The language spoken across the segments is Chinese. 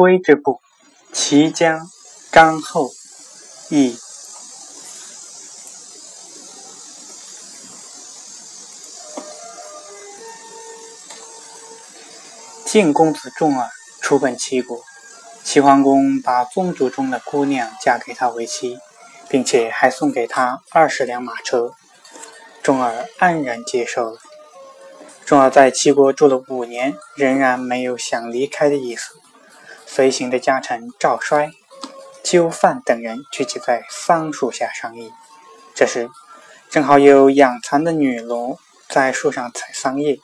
归之部，齐将张后义。晋公子重耳出奔齐国，齐桓公把宗族中的姑娘嫁给他为妻，并且还送给他二十辆马车。重耳安然接受了。重耳在齐国住了五年，仍然没有想离开的意思。随行的家臣赵衰、纠范等人聚集在桑树下商议。这时，正好有养蚕的女奴在树上采桑叶。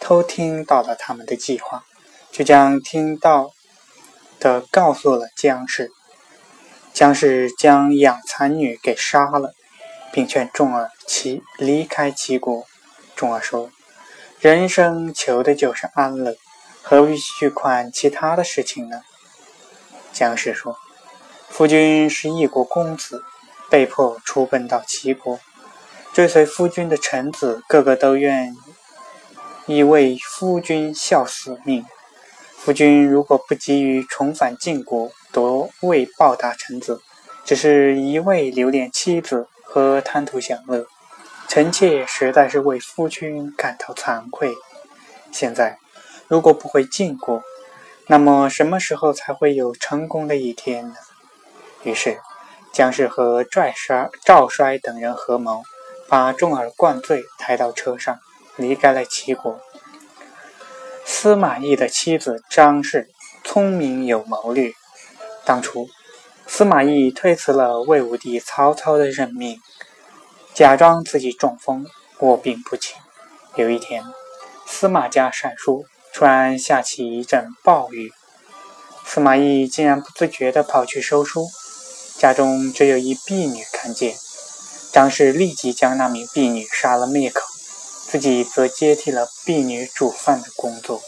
偷听到了他们的计划，就将听到的告诉了姜氏。姜氏将养蚕女给杀了，并劝重耳齐离开齐国。重耳说：“人生求的就是安乐，何必去管其他的事情呢？”姜氏说：“夫君是一国公子，被迫出奔到齐国，追随夫君的臣子个个都愿。”意为夫君效死命，夫君如果不急于重返晋国，夺位报答臣子，只是一味留恋妻子和贪图享乐，臣妾实在是为夫君感到惭愧。现在如果不会晋国，那么什么时候才会有成功的一天呢？于是，姜氏和拽衰、赵衰等人合谋，把重耳灌醉，抬到车上。离开了齐国。司马懿的妻子张氏聪明有谋略。当初，司马懿推辞了魏武帝曹操的任命，假装自己中风卧病不起。有一天，司马家闪书，突然下起一阵暴雨。司马懿竟然不自觉地跑去收书，家中只有一婢女看见。张氏立即将那名婢女杀了灭口。自己则接替了婢女煮饭的工作。